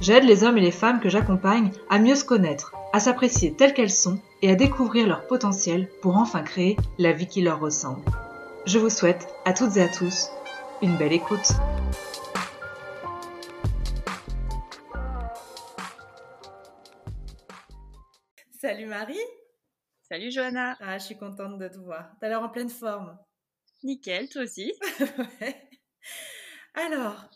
J'aide les hommes et les femmes que j'accompagne à mieux se connaître, à s'apprécier telles qu'elles sont et à découvrir leur potentiel pour enfin créer la vie qui leur ressemble. Je vous souhaite à toutes et à tous une belle écoute. Salut Marie Salut Johanna Ah, je suis contente de te voir. T'as l'air en pleine forme. Nickel, toi aussi ouais. Alors,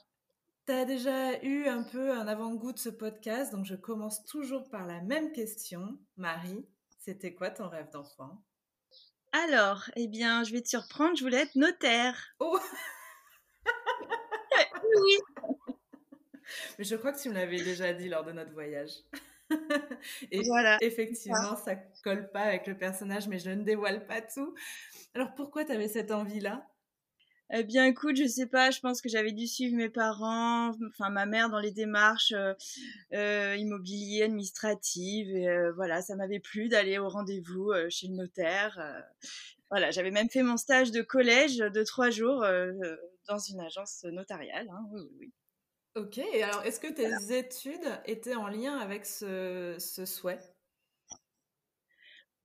tu as déjà eu un peu un avant-goût de ce podcast, donc je commence toujours par la même question. Marie, c'était quoi ton rêve d'enfant? Alors, eh bien, je vais te surprendre, je voulais être notaire. Oh Oui Mais je crois que tu me l'avais déjà dit lors de notre voyage. Et voilà. effectivement, ça colle pas avec le personnage, mais je ne dévoile pas tout. Alors pourquoi tu avais cette envie-là? Eh bien, écoute, je sais pas, je pense que j'avais dû suivre mes parents, enfin ma mère dans les démarches euh, euh, immobilières, administratives, et euh, voilà, ça m'avait plu d'aller au rendez-vous euh, chez le notaire. voilà, j'avais même fait mon stage de collège de trois jours dans une agence notariale. hein, oui, oui. Ok, alors est-ce que tes études étaient en lien avec ce, ce souhait?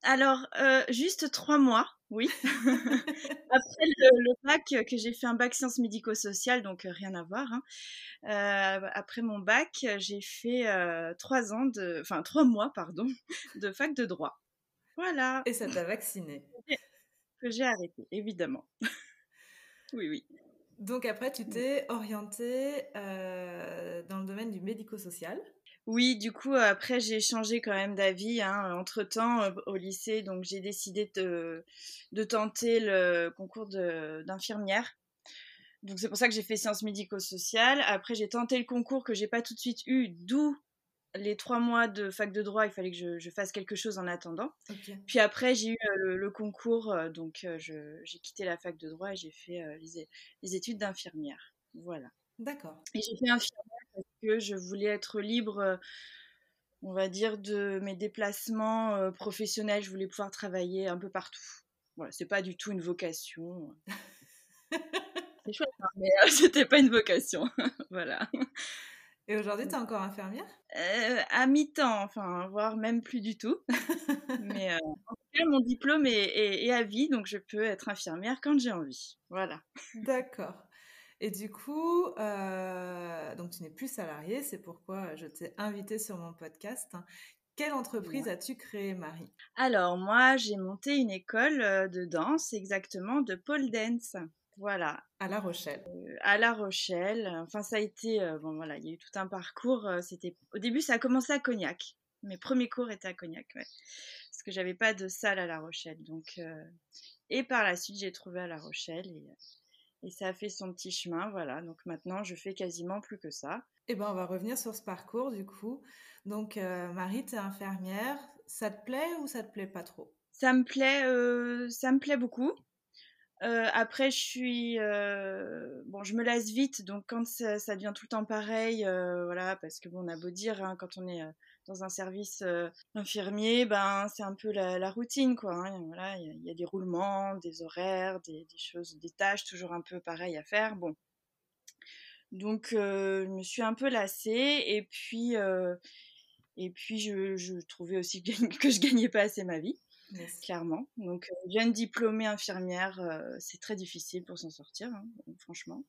Alors, euh, juste trois mois, oui. Après le, le bac, euh, que j'ai fait un bac sciences médico-sociales, donc euh, rien à voir. hein. Euh, après mon bac, j'ai fait euh, trois ans de, enfin trois mois, pardon, de fac de droit. Voilà, Et ça t'a vacciné. que j'ai arrêté, évidemment. oui, oui. Donc après, tu t'es orientée dans le domaine du médico-social. Oui, du coup, après, j'ai changé quand même d'avis. Hein, entre-temps, euh, au lycée, donc j'ai décidé de, de tenter le concours d'infirmière. Donc c'est pour ça que j'ai fait sciences médico-sociales. Après, j'ai tenté le concours que j'ai pas tout de suite eu, d'où les trois mois de fac de droit. Il fallait que je, je fasse quelque chose en attendant. Puis après, j'ai eu euh, le, le concours, euh, donc j'ai quitté la fac de droit et j'ai fait les, les études d'infirmière. Voilà. D'accord. Et j'ai fait infirmière parce que je voulais être libre, euh, on va dire, de mes déplacements euh, professionnels. Je voulais pouvoir travailler un peu partout. Voilà, c'est pas du tout une vocation. C'est chouette, hein, mais euh, c'était pas une vocation. voilà. Et aujourd'hui, tu es encore infirmière? Euh, à mi-temps, enfin, voire même plus du tout. mais euh, en tout cas, mon diplôme est, est- est à vie, donc je peux être infirmière quand j'ai envie. Voilà. D'accord. Et du coup, euh, donc tu n'es plus salariée, c'est pourquoi je t'ai invitée sur mon podcast. Quelle entreprise as-tu créée, Marie? Alors, moi, j'ai monté une école euh, de danse, exactement, de pole dance. Voilà, À La Rochelle. euh, à La Rochelle. Enfin, ça a été, euh, bon voilà, il y a eu tout un parcours. C'était, au début, ça a commencé à Cognac. Mes premiers cours étaient à Cognac, ouais. Parce que j'avais pas de salle à La Rochelle. Donc, et par la suite, j'ai trouvé à La Rochelle et, et ça a fait son petit chemin, voilà. Donc maintenant, je fais quasiment plus que ça. Eh ben, on va revenir sur ce parcours, du coup. Donc, euh, Marie, tu es infirmière. Ça te plaît ou ça te plaît pas trop? Ça me plaît, euh, ça me plaît beaucoup. Euh, après, je suis, bon, je me lasse vite, donc quand ça, ça devient tout le temps pareil, voilà, parce que bon, on a beau dire, hein, quand on est dans un service infirmier, ben, c'est un peu la, la routine, quoi. hein, voilà, il y, a- il y a des roulements, des horaires, des, des choses, des tâches toujours un peu pareilles à faire. Bon, donc euh, je me suis un peu lassée, et puis, euh, et puis je, je trouvais aussi que, je gagnais pas assez ma vie Yes. clairement. Donc, jeune diplômée infirmière, euh, c'est très difficile pour s'en sortir, hein, franchement.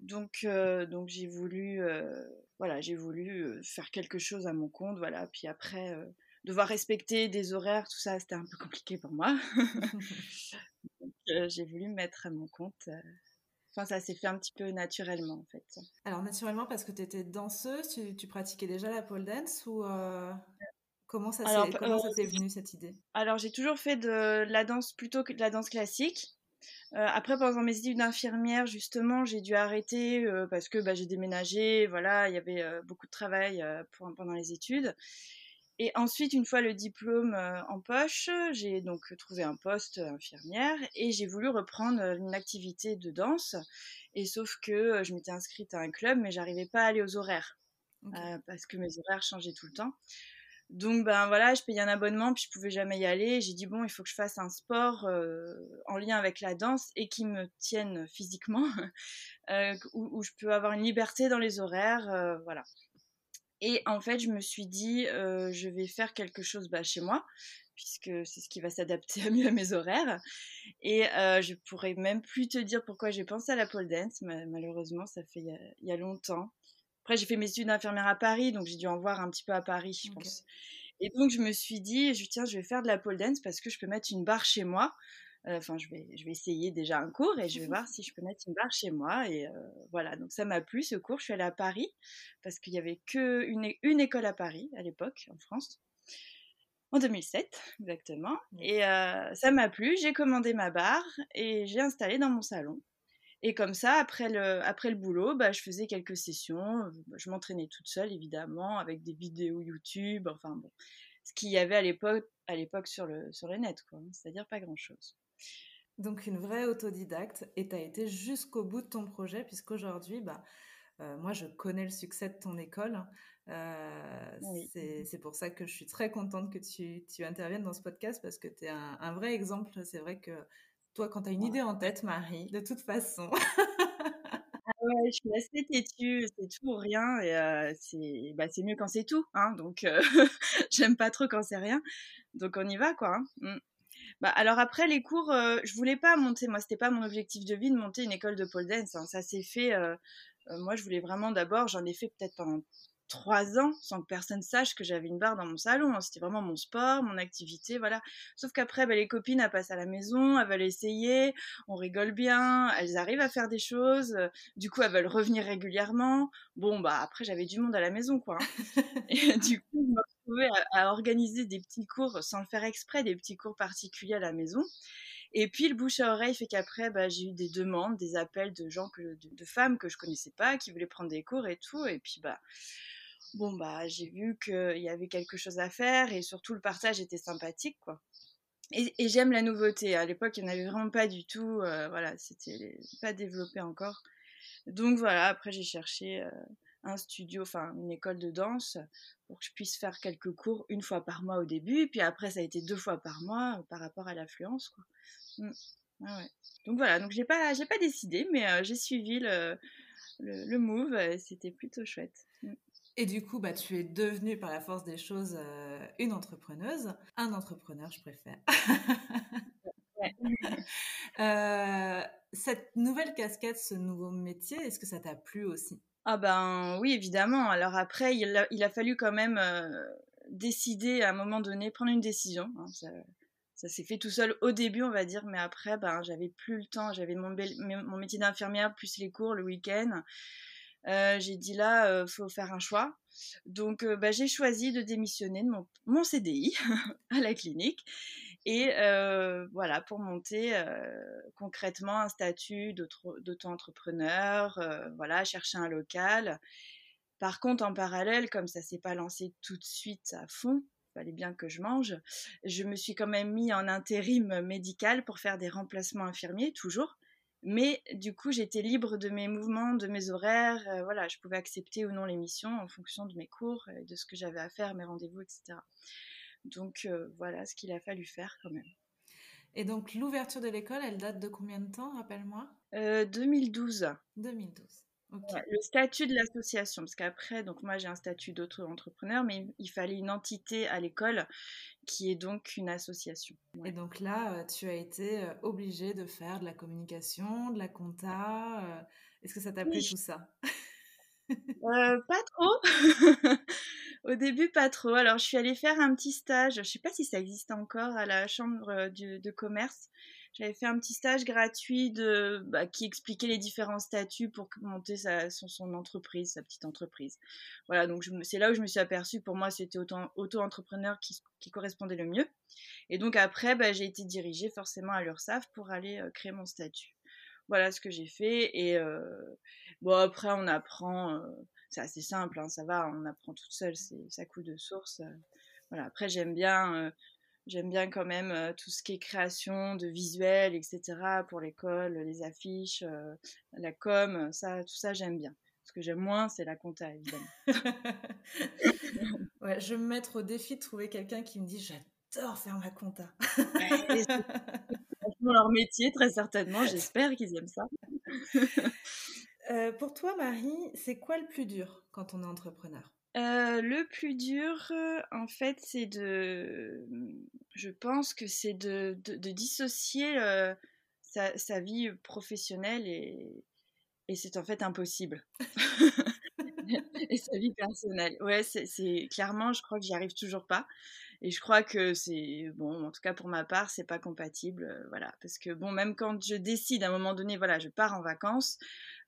Donc, euh, donc j'ai voulu, euh, voilà, j'ai voulu euh, faire quelque chose à mon compte, voilà. Puis après, euh, devoir respecter des horaires, tout ça, c'était un peu compliqué pour moi. donc, j'ai voulu me mettre à mon compte. Enfin, ça s'est fait un petit peu naturellement, en fait. Alors, naturellement, parce que tu étais danseuse, tu, tu pratiquais déjà la pole dance ou comment ça s'est comment ça t'est venu cette idée? Alors, j'ai toujours fait de la danse plutôt que de la danse classique. Après, pendant mes études d'infirmière, justement, j'ai dû arrêter parce que bah, j'ai déménagé. Voilà, il y avait beaucoup de travail pendant les études. Et ensuite, une fois le diplôme en poche, j'ai donc trouvé un poste infirmière et j'ai voulu reprendre une activité de danse. Et sauf que je m'étais inscrite à un club, mais j'arrivais pas à aller aux horaires parce que mes horaires changeaient tout le temps. Donc ben voilà, je payais un abonnement puis je pouvais jamais y aller. J'ai dit bon, il faut que je fasse un sport euh, en lien avec la danse et qui me tienne physiquement, euh, où, je peux avoir une liberté dans les horaires, euh, voilà. Et en fait, je me suis dit, je vais faire quelque chose bah, chez moi, puisque c'est ce qui va s'adapter mieux à mes horaires. Et je pourrais même plus te dire pourquoi j'ai pensé à la pole dance. Malheureusement, ça fait il y, a longtemps. Après, j'ai fait mes études d'infirmière à Paris, donc j'ai dû en voir un petit peu à Paris, je pense. Et donc, je me suis dit, je, tiens, je vais faire de la pole dance parce que je peux mettre une barre chez moi. Euh, enfin, je, vais, je vais essayer déjà un cours et je vais voir si je peux mettre une barre chez moi. Et euh, voilà, donc ça m'a plu ce cours. Je suis allée à Paris parce qu'il n'y avait qu'une une école à Paris à l'époque, en France. En 2007, exactement. Et euh, ça m'a plu. J'ai commandé ma barre et j'ai installé dans mon salon. Et comme ça, après le, après le boulot, bah, je faisais quelques sessions. Euh, bah, je m'entraînais toute seule, évidemment, avec des vidéos YouTube, enfin bon, ce qu'il y avait à l'époque, à l'époque sur le, sur le net, quoi. Hein, c'est-à-dire pas grand-chose. Donc une vraie autodidacte, et tu as été jusqu'au bout de ton projet, puisqu'aujourd'hui, bah, euh, moi, je connais le succès de ton école. Euh, c'est pour ça que je suis très contente que tu, tu interviennes dans ce podcast parce que tu es un, un, vrai exemple. C'est vrai que toi, quand tu as une idée en tête, Marie, de toute façon. ah ouais, je suis assez têtue, c'est tout ou rien, et euh, c'est bah, mieux quand c'est tout, hein, donc euh, j'aime pas trop quand c'est rien, donc on y va, quoi. Hein. Mmh. Bah, alors après les cours, euh, je voulais pas monter, moi c'était pas mon objectif de vie de monter une école de pole dance, hein. ça s'est fait, moi je voulais vraiment d'abord, j'en ai fait peut-être pendant trois ans sans que personne sache que j'avais une barre dans mon salon. Hein. C'était vraiment mon sport, mon activité, voilà. Sauf qu'après, bah, les copines, elles passent à la maison, elles veulent essayer, on rigole bien, elles arrivent à faire des choses. Du coup, elles veulent revenir régulièrement. Bon, bah après, j'avais du monde à la maison, quoi. Hein. Et du coup, je me retrouvais à, organiser des petits cours sans le faire exprès, des petits cours particuliers à la maison. Et puis le bouche à oreille fait qu'après, bah, j'ai eu des demandes, des appels de gens, que, de, de, femmes que je connaissais pas, qui voulaient prendre des cours et tout. Et puis bah, bon bah j'ai vu qu'il y avait quelque chose à faire et surtout le partage était sympathique quoi. Et, j'aime la nouveauté. À l'époque, il n'y en avait vraiment pas du tout. Euh, voilà, c'était pas développé encore. Donc voilà, après j'ai cherché euh, un studio, enfin une école de danse pour que je puisse faire quelques cours une fois par mois au début. Puis après, ça a été deux fois par mois euh, par rapport à l'affluence. Quoi. Mmh. Donc voilà, donc j'ai pas, pas décidé, mais j'ai suivi le, le, le move. C'était plutôt chouette. Mmh. Et du coup, bah, tu es devenue par la force des choses euh, une entrepreneuse, un entrepreneur, je préfère. Euh, cette nouvelle casquette, ce nouveau métier, est-ce que ça t'a plu aussi? Ah ben oui, évidemment. Alors après, il a, fallu quand même euh, décider à un moment donné, prendre une décision. Hein. ça, s'est fait tout seul au début, on va dire, mais après, ben, j'avais plus le temps. J'avais mon, mon métier d'infirmière, plus les cours le week-end. Euh, j'ai dit là, euh, faut faire un choix. Donc, euh, bah, j'ai choisi de démissionner de mon, CDI à la clinique et voilà pour monter concrètement un statut d'auto-entrepreneur, voilà chercher un local. Par contre, en parallèle, comme ça s'est pas lancé tout de suite à fond, fallait bien que je mange. Je me suis quand même mis en intérim médical pour faire des remplacements infirmiers, toujours. Mais du coup, j'étais libre de mes mouvements, de mes horaires. Euh, voilà, je pouvais accepter ou non l'émission en fonction de mes cours, de ce que j'avais à faire, mes rendez-vous, etc. Donc euh, voilà ce qu'il a fallu faire quand même. Et donc l'ouverture de l'école, elle date de combien de temps, rappelle-moi? Euh, 2012. 2012 le statut de l'association, parce qu'après, donc moi j'ai un statut d'autre entrepreneur, mais il fallait une entité à l'école qui est donc une association. Et donc là, euh, tu as été euh, obligée de faire de la communication, de la compta. Euh, est-ce que ça t'a plu tout ça? Pas trop. Au début, pas trop. Alors, je suis allée faire un petit stage. Je sais pas si ça existe encore à la chambre de commerce. J'avais fait un petit stage gratuit de, bah, qui expliquait les différents statuts pour monter sa, son, entreprise, sa petite entreprise. Voilà, donc c'est là où je me suis aperçue, pour moi, c'était auto-entrepreneur qui, correspondait le mieux. Et donc après, bah, j'ai été dirigée forcément à l'URSSAF pour aller euh, créer mon statut. Voilà ce que j'ai fait. Et euh, bon, après, on apprend, euh, c'est assez simple, hein, ça va, on apprend toute seule, ça coule de source. voilà, après, j'aime bien J'aime bien quand même euh, tout ce qui est création de visuels, etc. pour l'école, les affiches, euh, la com, ça, tout ça j'aime bien. Ce que j'aime moins, c'est la compta, évidemment. ouais, je vais me mettre au défi de trouver quelqu'un qui me dit j'adore faire ma compta. c'est leur métier, très certainement. J'espère qu'ils aiment ça. Euh, pour toi, Marie, c'est quoi le plus dur quand on est entrepreneur? Euh, le plus dur, en fait, c'est de. Je pense que c'est de, dissocier euh, sa, vie professionnelle et, c'est en fait impossible. et sa vie personnelle. Ouais, c'est clairement, je crois que j'y arrive toujours pas. Et je crois que c'est, bon, en tout cas pour ma part, c'est pas compatible. Euh, voilà. Parce que, bon, même quand je décide à un moment donné, voilà, je pars en vacances,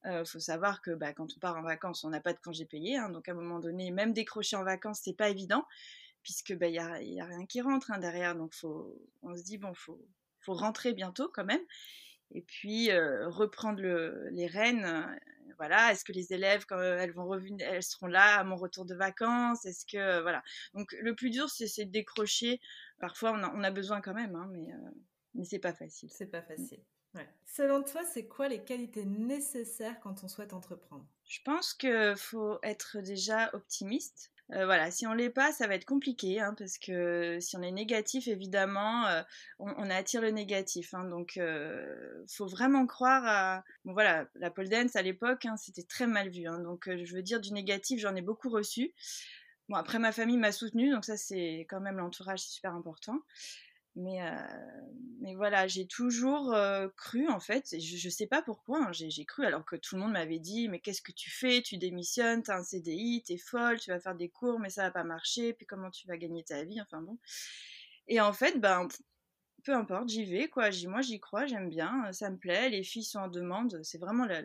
il euh, faut savoir que bah, quand on part en vacances, on n'a pas de congé payé. Hein, donc à un moment donné, même décrocher en vacances, c'est pas évident, puisque bah, il n'y a, a, rien qui rentre hein, derrière. Donc faut, on se dit, bon, faut, faut rentrer bientôt quand même. Et puis euh, reprendre le, les rênes. Euh, voilà, est-ce que les élèves, quand elles vont revenir, elles seront là à mon retour de vacances? Est-ce que voilà. Donc le plus dur, c'est de décrocher. Parfois, on a, on a besoin quand même, hein, mais mais c'est pas facile. C'est pas facile. Selon toi, c'est quoi les qualités nécessaires quand on souhaite entreprendre? Je pense qu'il faut être déjà optimiste. Euh, voilà, si on l'est pas, ça va être compliqué, hein, parce que si on est négatif, évidemment, euh, on, attire le négatif. Hein, donc, euh, faut vraiment croire à. Bon, voilà, la pole dance à l'époque, hein, c'était très mal vu. Hein, donc, je veux dire du négatif, j'en ai beaucoup reçu. Bon, après, ma famille m'a soutenue, donc ça, c'est quand même l'entourage, c'est super important. Mais, euh, mais voilà, j'ai toujours euh, cru en fait, je, ne sais pas pourquoi, hein, j'ai cru alors que tout le monde m'avait dit mais qu'est-ce que tu fais? Tu démissionnes, t'as un CDI, t'es folle, tu vas faire des cours mais ça va pas marcher, puis comment tu vas gagner ta vie, enfin bon. Et en fait, ben peu importe, j'y vais quoi, moi j'y crois, j'aime bien, ça me plaît, les filles sont en demande, c'est vraiment la,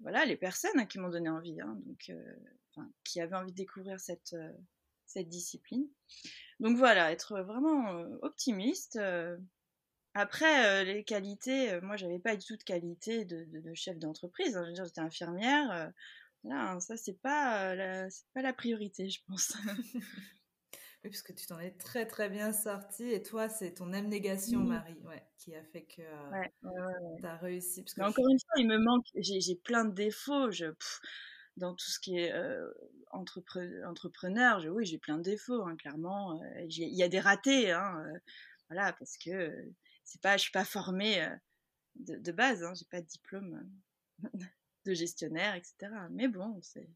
voilà les personnes hein, qui m'ont donné envie, hein, donc euh, qui avaient envie de découvrir cette cette discipline. Donc voilà, être vraiment euh, optimiste. Euh. Après, euh, les qualités, moi, j'avais pas du tout de qualité de, chef d'entreprise. Hein. J'étais infirmière. Là, hein, ça, c'est pas, la, pas la priorité, je pense. oui, puisque tu t'en es très très bien sortie. Et toi, c'est ton abnégation, Marie, ouais, qui a fait que tu as réussi. Parce que encore une fois, il me manque, j'ai plein de défauts. Je, dans tout ce qui est euh, entrepreneur, oui, j'ai plein de défauts, hein, clairement. Euh, il y a des ratés, hein, euh, voilà, parce que c'est pas, je suis pas formée de, base, hein, j'ai pas de diplôme de gestionnaire, etc. Mais bon, c'est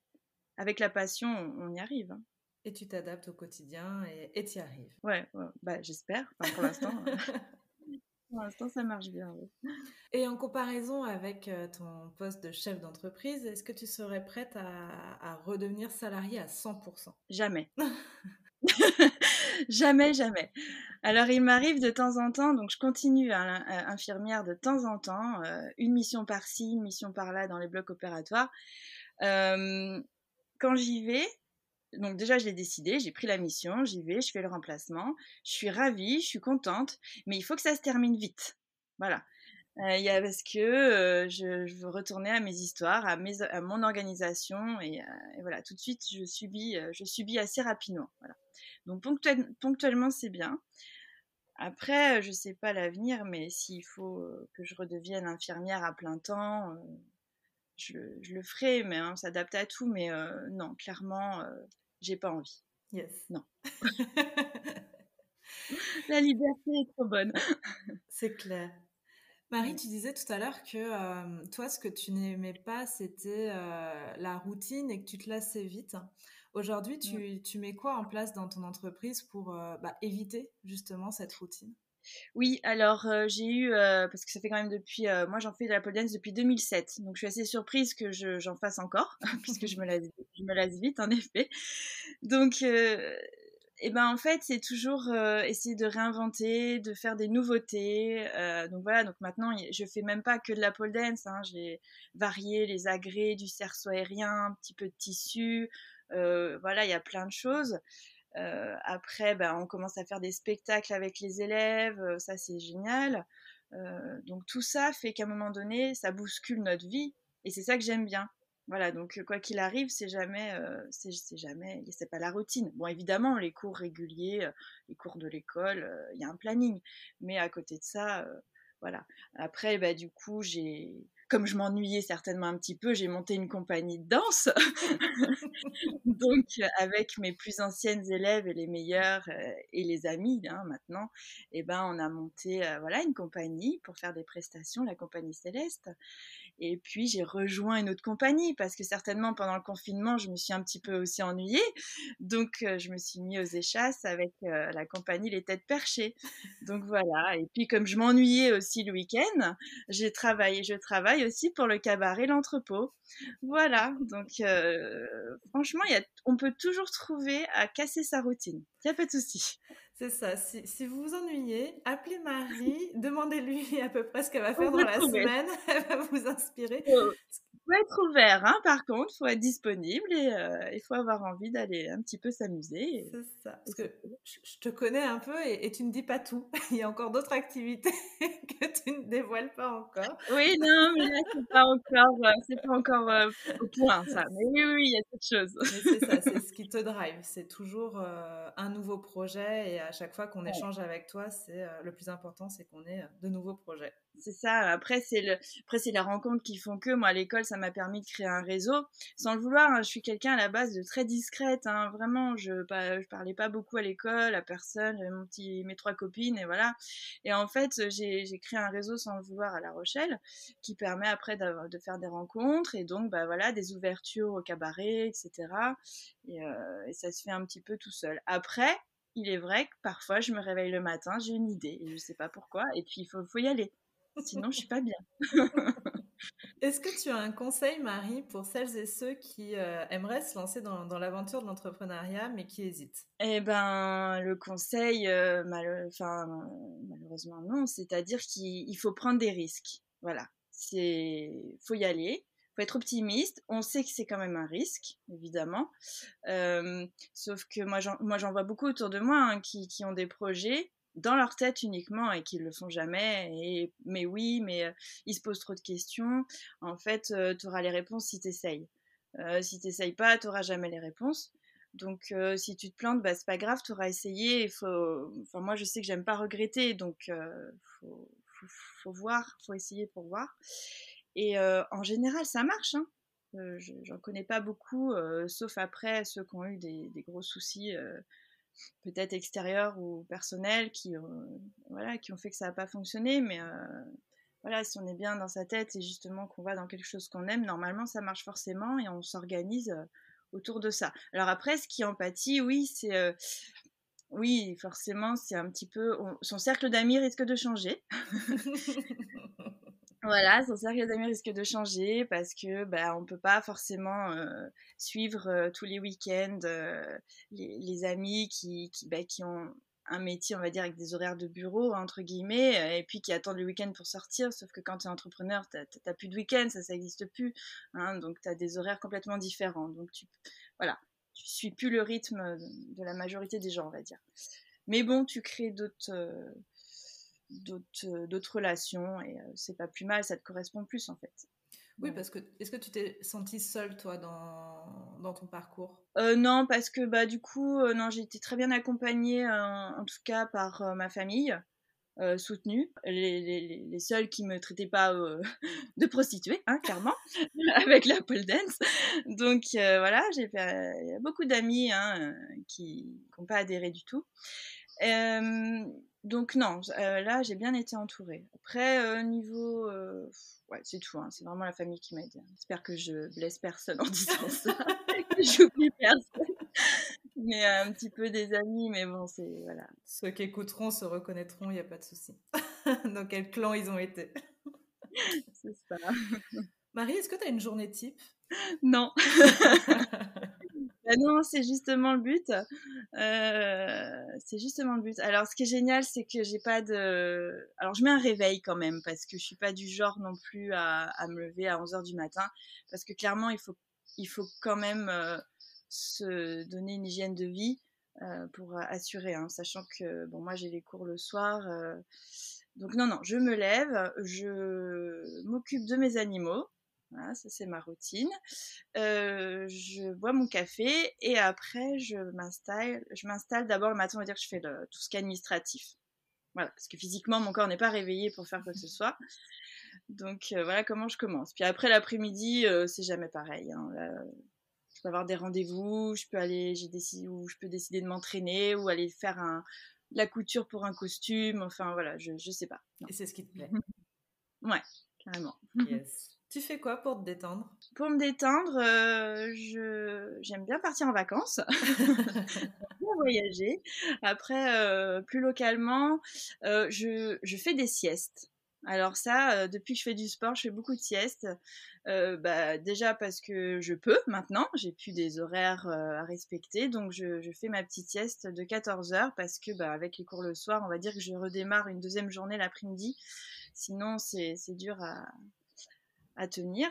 avec la passion, on, y arrive. Hein. Et tu t'adaptes au quotidien et tu y arrives. Ouais, bah, j'espère. pour l'instant. Pour l'instant, ça marche bien. Et en comparaison avec euh, ton poste de chef d'entreprise, est-ce que tu serais prête à, redevenir salariée à 100% Jamais. jamais, jamais. Alors, il m'arrive de temps en temps, donc je continue à, infirmière de temps en temps, euh, une mission par-ci, une mission par-là dans les blocs opératoires. Euh, quand j'y vais, donc déjà, je l'ai décidé, j'ai pris la mission, j'y vais, je fais le remplacement, je suis ravie, je suis contente, mais il faut que ça se termine vite. Voilà. Euh, y a, parce que euh, je, veux retourner à mes histoires, à, mon organisation, et, euh, voilà, tout de suite, je subis, euh, je subis assez rapidement. Voilà. Donc ponctuellement, c'est bien. Après, je sais pas l'avenir, mais s'il faut que je redevienne infirmière à plein temps, je, je, le ferai, mais on hein, s'adapte à tout. Mais non, clairement, j'ai pas envie. Yes. Non. La liberté est trop bonne. C'est clair. Marie, tu disais tout à l'heure que euh, toi, ce que tu n'aimais pas, c'était euh, la routine et que tu te lassais vite. Aujourd'hui, tu, tu, mets quoi en place dans ton entreprise pour euh, bah, éviter justement cette routine? Oui, alors j'ai eu, parce que ça fait quand même depuis, moi j'en fais de la pole dance depuis 2007, donc je suis assez surprise que j'en fasse encore, puisque je me, lasse, je vite en effet. Donc, et ben en fait c'est toujours essayer de réinventer, de faire des nouveautés. donc voilà, donc maintenant je fais même pas que de la pole dance, hein, j'ai varié les agrès, du cerceau aérien, un petit peu de tissu, voilà, il y a plein de choses. Euh, après, ben, on commence à faire des spectacles avec les élèves, euh, ça c'est génial. Euh, donc tout ça fait qu'à un moment donné, ça bouscule notre vie, et c'est ça que j'aime bien. Voilà, donc quoi qu'il arrive, c'est jamais, c'est jamais, c'est pas la routine. Bon, évidemment, les cours réguliers, les cours de l'école, il y a un planning, mais à côté de ça, voilà. Après, bah, du coup, j'ai comme je m'ennuyais certainement un petit peu, j'ai monté une compagnie de danse. Donc, avec mes plus anciennes élèves et les meilleurs euh, et les amis hein, maintenant, eh ben, on a monté euh, voilà une compagnie pour faire des prestations, la compagnie Céleste. Et puis j'ai rejoint une autre compagnie parce que certainement pendant le confinement, je me suis un petit peu aussi ennuyée. Donc euh, je me suis mis aux échasses avec euh, la compagnie Les Têtes Perchées. Donc voilà. Et puis comme je m'ennuyais aussi le week-end, j'ai travaillé, je travaille aussi pour le cabaret L'Entrepôt. Voilà. Donc euh, franchement, y a, on peut toujours trouver à casser sa routine. Il n'y a pas de souci. C'est ça. Si, vous vous ennuyez, appelez Marie, demandez-lui à peu près ce qu'elle va faire dans la semaine. Elle va vous inspirer faut être ouvert, hein, par contre, il faut être disponible et euh, il faut avoir envie d'aller un petit peu s'amuser. C'est ça. Parce que je te connais un peu et, tu ne dis pas tout. il y a encore d'autres activités que tu ne dévoiles pas encore. Oui, non, mais là, c'est pas encore, euh, c'est pas encore euh, au point, ça. Mais oui, oui, il y a d'autres choses. c'est ça, c'est ce qui te drive. C'est toujours un nouveau projet et à chaque fois qu'on échange avec toi, c'est le plus important, c'est qu'on ait de nouveaux projets. C'est ça. Après, c'est le, après c'est la rencontre qui font que moi à l'école, ça m'a permis de créer un réseau. Sans le vouloir, hein, je suis quelqu'un à la base de très discrète. Hein, vraiment, je, je parlais pas beaucoup à l'école, à personne. J'avais mes trois copines et voilà. Et en fait, j'ai, j'ai créé un réseau sans le vouloir à La Rochelle, qui permet après de faire des rencontres et donc, bah voilà, des ouvertures au cabaret, etc. Et, euh, et ça se fait un petit peu tout seul. Après, il est vrai que parfois je me réveille le matin, j'ai une idée et je sais pas pourquoi, et puis il faut, faut y aller. Sinon, je suis pas bien. Est-ce que tu as un conseil, Marie, pour celles et ceux qui euh, aimeraient se lancer dans, l'aventure de l'entrepreneuriat, mais qui hésitent? Eh ben, le conseil, euh, malheureusement non. C'est-à-dire qu'il faut prendre des risques. Voilà, c'est, faut y aller. Faut être optimiste. On sait que c'est quand même un risque, évidemment. Euh, sauf que moi, j'en vois beaucoup autour de moi hein, qui, qui ont des projets dans leur tête uniquement et qu'ils le font jamais. Et, mais oui, mais euh, ils se posent trop de questions. En fait, euh, tu auras les réponses si tu essayes. Euh, si tu n'essayes pas, tu n'auras jamais les réponses. Donc, si tu te plantes, bah, c'est pas grave, tu auras essayé. Il enfin, moi, je sais que j'aime pas regretter, donc faut, faut, faut, voir, faut essayer pour voir. Et en général, ça marche. Hein. J'en connais pas beaucoup, sauf après ceux qui ont eu des gros soucis peut-être extérieurs ou personnels qui, voilà, qui ont fait que ça n'a pas fonctionné. Mais euh, voilà, si on est bien dans sa tête et justement qu'on va dans quelque chose qu'on aime, normalement ça marche forcément et on s'organise euh, autour de ça. Alors après, ce qui empathie, oui, c'est... Euh, oui, forcément, c'est un petit peu... son cercle d'amis risque de changer. Voilà, son cercle d'amis risque de changer parce que bah, on peut pas forcément euh, suivre euh, tous les week-ends euh, les, amis qui, qui, bah, qui ont un métier, on va dire, avec des horaires de bureau, entre guillemets, et puis qui attendent le week-end pour sortir, sauf que quand tu es entrepreneur, tu n'as plus de week-end, ça, ça n'existe plus, hein, donc tu as des horaires complètement différents, donc tu, voilà, tu suis plus le rythme de la majorité des gens, on va dire. Mais bon, tu crées d'autres d'autres relations et euh, c'est pas plus mal, ça te correspond plus en fait. Oui, parce que est-ce que tu t'es sentie seule toi dans, dans ton parcours? Euh, Non, parce que bah du coup, non, j'ai été très bien accompagnée en tout cas par ma famille. soutenue, les, les, les, seuls qui me traitaient pas de prostituée, hein, clairement, avec la pole dance. Donc voilà, j'ai fait beaucoup d'amis hein, qui n'ont pas adhéré du tout. Donc non, euh, là j'ai bien été entourée. Après euh, niveau, euh, ouais c'est tout. Hein, c'est vraiment la famille qui m'aide. J'espère que je blesse personne en disant ça, que j'oublie personne. mais un petit peu des amis, mais bon, c'est voilà. Ceux qui écouteront se reconnaîtront, il n'y a pas de souci. Dans quel clan ils ont été C'est ça. Marie, est-ce que tu as une journée type? Non. Bah non, c'est justement le but. Euh, c'est justement le but. Alors, ce qui est génial, c'est que j'ai pas de. Alors, je mets un réveil quand même parce que je suis pas du genre non plus à, me lever à 11 h du matin parce que clairement, il faut, quand même euh, se donner une hygiène de vie euh, pour assurer, hein, sachant que bon, moi j'ai les cours le soir. Donc non, non, je me lève, je m'occupe de mes animaux. Voilà, ça c'est ma routine. Euh, je bois mon café et après je m'installe. Je m'installe d'abord le matin, on va dire que je fais le, tout ce qui est administratif. Voilà, parce que physiquement mon corps n'est pas réveillé pour faire quoi que ce soit. Donc euh, voilà comment je commence. Puis après l'après-midi, euh, c'est jamais pareil. Hein. Là, je peux avoir des rendez-vous, je peux aller, j'ai décidé ou je peux décider de m'entraîner ou aller faire un, la couture pour un costume. Enfin voilà, je je sais pas. Non. Et c'est ce qui te plaît. ouais, carrément. Yes. Tu fais quoi pour te détendre? Pour me détendre, euh, je j'aime bien partir en vacances, voyager. Après, euh, plus localement, euh, je, je fais des siestes. Alors ça, depuis que je fais du sport, je fais beaucoup de siestes. Bah, déjà parce que je peux maintenant, j'ai plus des horaires à respecter, donc je, je, fais ma petite sieste de 14 heures parce que bah, avec les cours le soir, on va dire que je redémarre une deuxième journée l'après-midi. Sinon, c'est dur à, à tenir.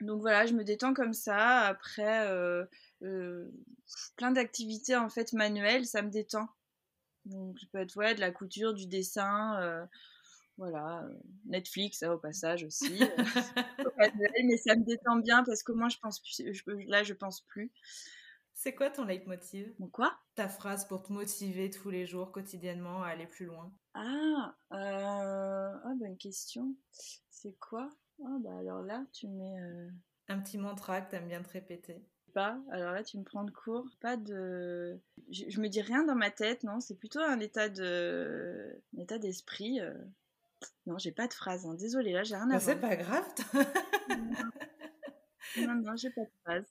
Donc voilà, je me détends comme ça. Après, euh, euh, plein d'activités en fait manuelles, ça me détend. Donc ça peut être ouais, de la couture, du dessin, euh, voilà, Netflix hein, au passage aussi. mais ça me détend bien parce que moi je pense plus, je, là je pense plus. C'est quoi ton leitmotiv? Mon quoi? Ta phrase pour te motiver tous les jours, quotidiennement, à aller plus loin? Ah, euh... ah bonne question. C'est quoi? Ah bah alors là, tu mets... Euh... Un petit mantra que t'aimes bien te répéter. Pas. Alors là, tu me prends de court. Pas de... Je, je, me dis rien dans ma tête, non. C'est plutôt un état de... Un état d'esprit. Euh... Non, j'ai pas de phrase. Hein. Désolée, là, j'ai rien à bah, C'est pas grave. non, non, j'ai pas de phrase.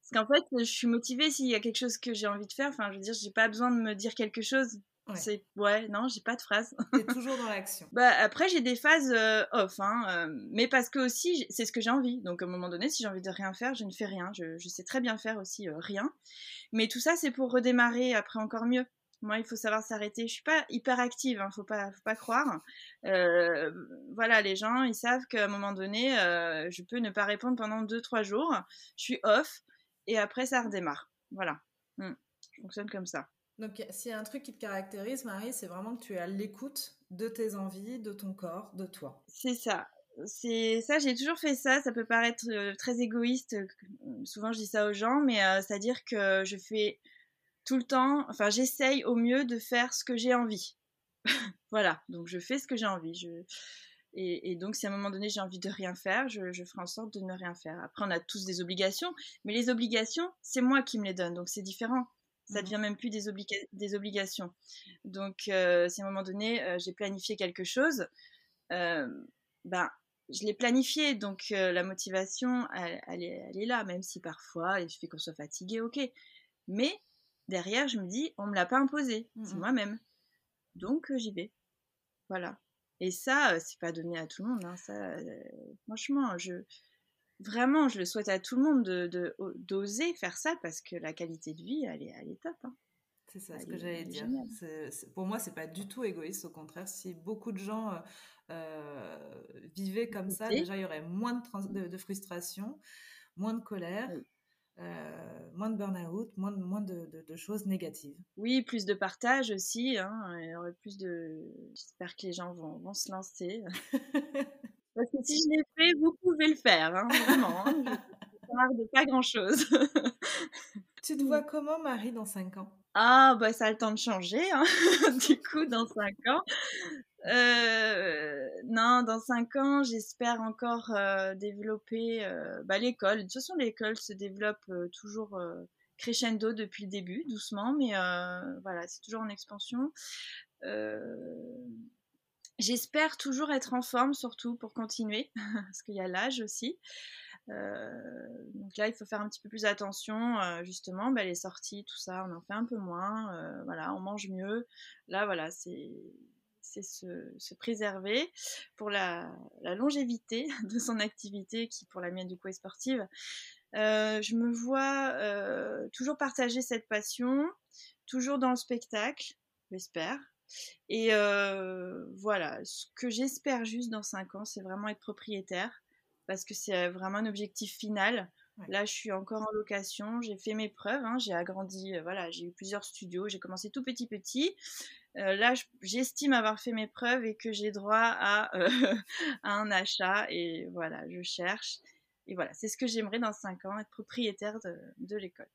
Parce qu'en fait, je suis motivée s'il y a quelque chose que j'ai envie de faire. Enfin, je veux dire, j'ai pas besoin de me dire quelque chose. Ouais. C'est ouais, non, j'ai pas de phrase. T'es toujours dans l'action. bah après j'ai des phases euh, off, hein, euh, mais parce que aussi c'est ce que j'ai envie. Donc à un moment donné, si j'ai envie de rien faire, je ne fais rien. Je, je sais très bien faire aussi euh, rien. Mais tout ça c'est pour redémarrer après encore mieux. Moi, il faut savoir s'arrêter. Je suis pas hyper active, hein, faut pas, faut pas croire. Voilà, les gens, ils savent qu'à un moment donné, je peux ne pas répondre pendant 2-3 jours. Je suis off et après ça redémarre. Voilà. Hum. Je fonctionne comme ça. Donc, s'il y a un truc qui te caractérise, Marie, c'est vraiment que tu es à l'écoute de tes envies, de ton corps, de toi. C'est ça. C'est ça, j'ai toujours fait ça. Ça peut paraître euh, très égoïste. Souvent, je dis ça aux gens, mais euh, c'est-à-dire que je fais tout le temps, enfin, j'essaye au mieux de faire ce que j'ai envie. voilà. Donc, je fais ce que j'ai envie. Et, donc, si à un moment donné j'ai envie de rien faire, je, je ferai en sorte de ne rien faire. Après, on a tous des obligations, mais les obligations, c'est moi qui me les donne, donc c'est différent ça devient même plus des, obliga des obligations. Donc, euh, si à un moment donné, euh, j'ai planifié quelque chose, euh, ben, je l'ai planifié, donc la motivation, elle, elle, est, elle, est, là, même si parfois, il suffit qu'on soit fatigué, ok. Mais derrière, je me dis, on me l'a pas imposé, mmh. c'est moi-même. Donc, j'y vais. Voilà. Et ça, c'est pas donné à tout le monde. Hein, ça, franchement, je, vraiment, je le souhaite à tout le monde de, d'oser faire ça parce que la qualité de vie, elle est, elle est top. Hein. C'est ça elle ce que j'allais dire. Pour moi, c'est pas du tout égoïste. Au contraire, si beaucoup de gens euh, euh, vivaient comme ça, déjà, il y aurait moins de, de, de frustration, moins de colère. Oui. Euh, moins de burn-out, moins, de, moins de, de, de, choses négatives. Oui, plus de partage aussi. Hein, plus de. J'espère que les gens vont, vont se lancer. Parce que si je l'ai fait, vous pouvez le faire, hein, vraiment. Hein, je parle de pas grand-chose. tu te vois comment, Marie, dans 5 ans? Ah, bah ça a le temps de changer, hein. du coup, dans 5 ans. Euh, non, dans 5 ans, j'espère encore euh, développer euh, bah, l'école. De toute façon, l'école se développe toujours crescendo depuis le début, doucement, mais voilà, c'est toujours en expansion. J'espère toujours être en forme, surtout pour continuer, parce qu'il y a l'âge aussi. donc là, il faut faire un petit peu plus attention, justement, bah, les sorties, tout ça, on en fait un peu moins, voilà, on mange mieux. Là, voilà, c'est se, préserver pour la, longévité de son activité qui pour la mienne du coup est sportive. je me vois toujours partager cette passion, toujours dans le spectacle, j'espère. Et voilà, ce que j'espère juste dans 5 ans, c'est vraiment être propriétaire, parce que c'est vraiment un objectif final. Là, je suis encore en location, j'ai fait mes preuves, hein, j'ai agrandi, voilà, j'ai eu plusieurs studios, j'ai commencé tout petit petit. là, j'estime avoir fait mes preuves et que j'ai droit à, un achat, et voilà, je cherche. Et voilà, c'est ce que j'aimerais dans 5 ans, être propriétaire de, l'école,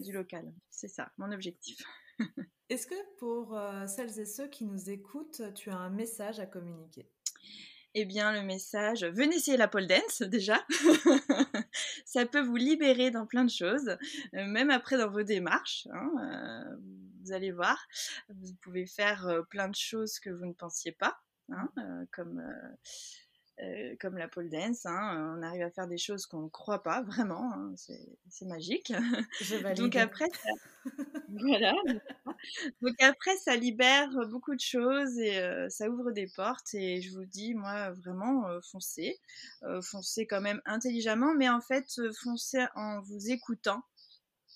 du local. C'est ça, mon objectif. Est-ce que pour euh, celles et ceux qui nous écoutent, tu as un message à communiquer? Eh bien, le message, venez essayer la pole dance déjà. ça peut vous libérer dans plein de choses, euh, même après dans vos démarches. Hein, euh, vous allez voir, vous pouvez faire plein de choses que vous ne pensiez pas, hein, comme comme la pole dance. Hein, on arrive à faire des choses qu'on ne croit pas vraiment. Hein, c'est magique. Donc après, ça... voilà. Donc après, ça libère beaucoup de choses et euh, ça ouvre des portes. Et je vous dis, moi, vraiment, euh, foncez. foncez quand même intelligemment, mais en fait, foncez en vous écoutant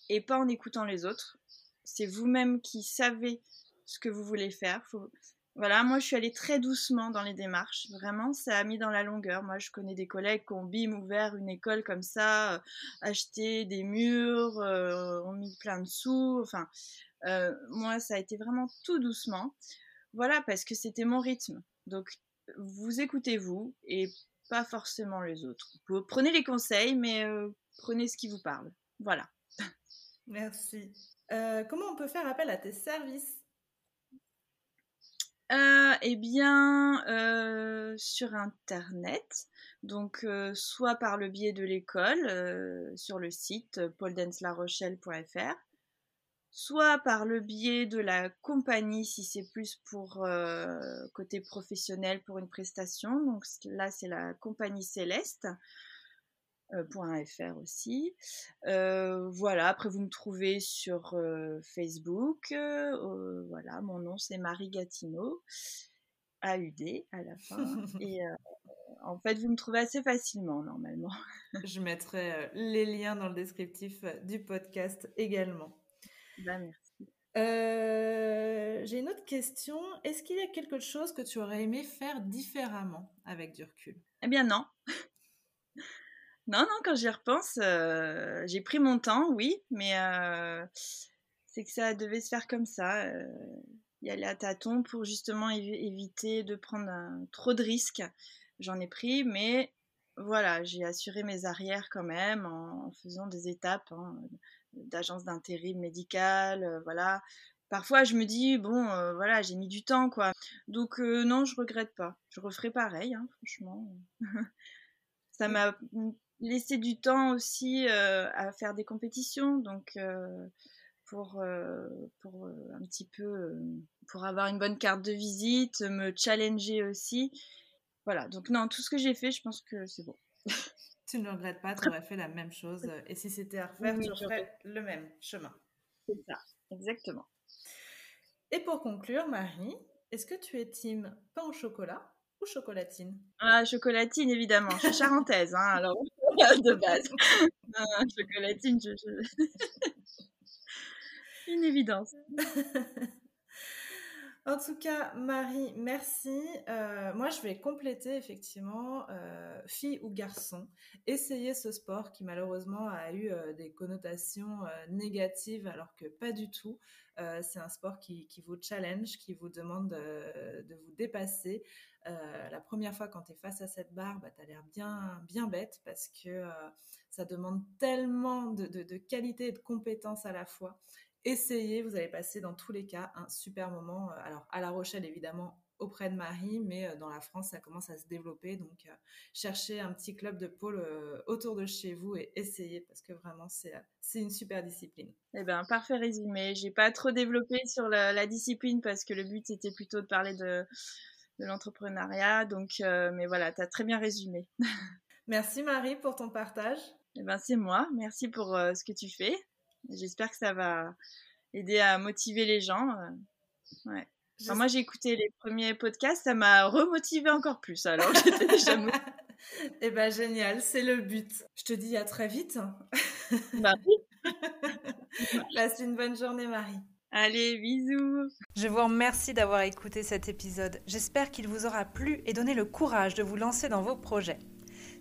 et pas en écoutant les autres. C'est vous-même qui savez ce que vous voulez faire. Faut, voilà, moi je suis allée très doucement dans les démarches. Vraiment, ça a mis dans la longueur. Moi, je connais des collègues qui ont bim ouvert une école comme ça, euh, acheté des murs, euh, ont mis plein de sous. Enfin, euh, moi, ça a été vraiment tout doucement. Voilà, parce que c'était mon rythme. Donc, vous écoutez vous et pas forcément les autres. Prenez les conseils, mais prenez ce qui vous parle. Voilà. Merci. comment on peut faire appel à tes services? Euh, eh bien, euh, sur Internet, donc euh, soit par le biais de l'école, sur le site pauldenslarochelle.fr, soit par le biais de la compagnie si c'est plus pour côté professionnel pour une prestation. Donc là, c'est la compagnie Céleste. Euh, .fr aussi. Euh, voilà, après vous me trouvez sur euh, Facebook. voilà, mon nom c'est Marie Gatineau, AUD à la fin. Et en fait, vous me trouvez assez facilement normalement. Je mettrai les liens dans le descriptif du podcast également. Bah, merci. J'ai une autre question. Est-ce qu'il y a quelque chose que tu aurais aimé faire différemment avec du recul? Eh bien non. Non, non, quand j'y repense, euh, j'ai pris mon temps, oui, mais euh, c'est que ça devait se faire comme ça. Euh, y aller à tâtons pour justement éviter de prendre trop de risques. J'en ai pris, mais voilà, j'ai assuré mes arrières quand même en, faisant des étapes hein, d'agence d'intérim médical, voilà. Parfois, je me dis, bon, voilà, j'ai mis du temps, quoi. Donc, non, je regrette pas. Je referai pareil, hein, franchement. ça m'a laisser du temps aussi euh, à faire des compétitions, donc euh, pour, euh, pour un petit peu, pour avoir une bonne carte de visite, me challenger aussi. Voilà, donc non, tout ce que j'ai fait, je pense que c'est bon. tu ne regrettes pas, tu aurais fait la même chose. Et si c'était à refaire, tu ferais le même chemin. C'est ça, exactement. Et pour conclure, Marie, est-ce que tu es team pain au chocolat ou chocolatine? Ah, chocolatine, évidemment. Je suis charentaise, hein, alors de base. chocolatine, une évidence. En tout cas, Marie, merci. Euh, moi, je vais compléter effectivement, euh, fille ou garçon, essayer ce sport qui malheureusement a eu euh, des connotations négatives alors que pas du tout. c'est un sport qui, vous challenge, qui vous demande de, vous dépasser. la première fois quand tu es face à cette barre, bah, tu as l'air bien, bien bête parce que ça demande tellement de, de qualité et de compétences à la fois essayez, vous allez passer dans tous les cas un super moment. Euh, alors à La Rochelle évidemment auprès de Marie, mais euh, dans la France ça commence à se développer. Donc euh, cherchez un petit club de pôle autour de chez vous et essayez parce que vraiment c'est une super discipline. Eh bien parfait résumé. J'ai pas trop développé sur la, discipline parce que le but c'était plutôt de parler de, de l'entrepreneuriat. Donc mais voilà, tu as très bien résumé. Merci Marie pour ton partage. Eh ben, c'est moi. Merci pour ce que tu fais. J'espère que ça va aider à motiver les gens. Euh, moi, j'ai écouté les premiers podcasts, ça m'a remotivé encore plus. Alors, j'étais déjà Eh ben, génial, c'est le but. Je te dis à très vite. Bah Passe une bonne journée, Marie. Allez, bisous. Je vous remercie d'avoir écouté cet épisode. J'espère qu'il vous aura plu et donné le courage de vous lancer dans vos projets.